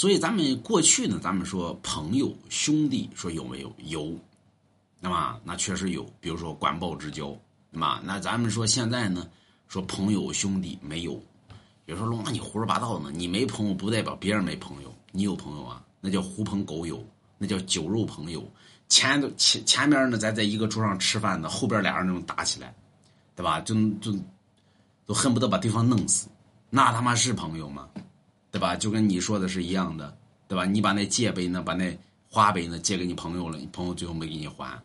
所以咱们过去呢，咱们说朋友兄弟，说有没有？有，那么那确实有。比如说管鲍之交，那么那咱们说现在呢，说朋友兄弟没有。有时候龙啊，你胡说八道呢！你没朋友不代表别人没朋友，你有朋友啊，那叫狐朋狗友，那叫酒肉朋友。前前前面呢，咱在一个桌上吃饭呢，后边俩人那种打起来，对吧？就就都恨不得把对方弄死，那他妈是朋友吗？对吧？就跟你说的是一样的，对吧？你把那借呗呢，把那花呗呢借给你朋友了，你朋友最后没给你还。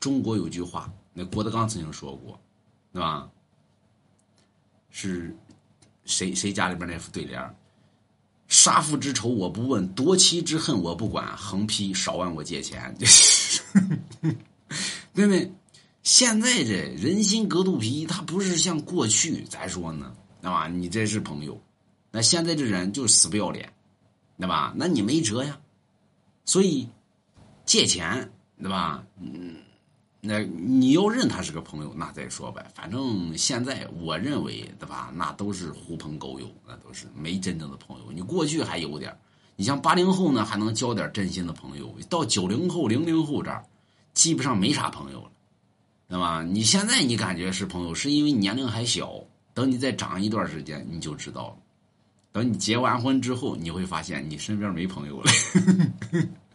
中国有句话，那郭德纲曾经说过，对吧？是。谁谁家里边那副对联杀父之仇我不问，夺妻之恨我不管，横批少问我借钱。妹妹，现在这人心隔肚皮，他不是像过去咋说呢？对吧？你这是朋友，那现在这人就是死不要脸，对吧？那你没辙呀。所以借钱，对吧？嗯。那你要认他是个朋友，那再说呗。反正现在我认为，对吧？那都是狐朋狗友，那都是没真正的朋友。你过去还有点你像八零后呢，还能交点真心的朋友。到九零后、零零后这儿，基本上没啥朋友了，对吧？你现在你感觉是朋友，是因为年龄还小。等你再长一段时间，你就知道了。等你结完婚之后，你会发现你身边没朋友了。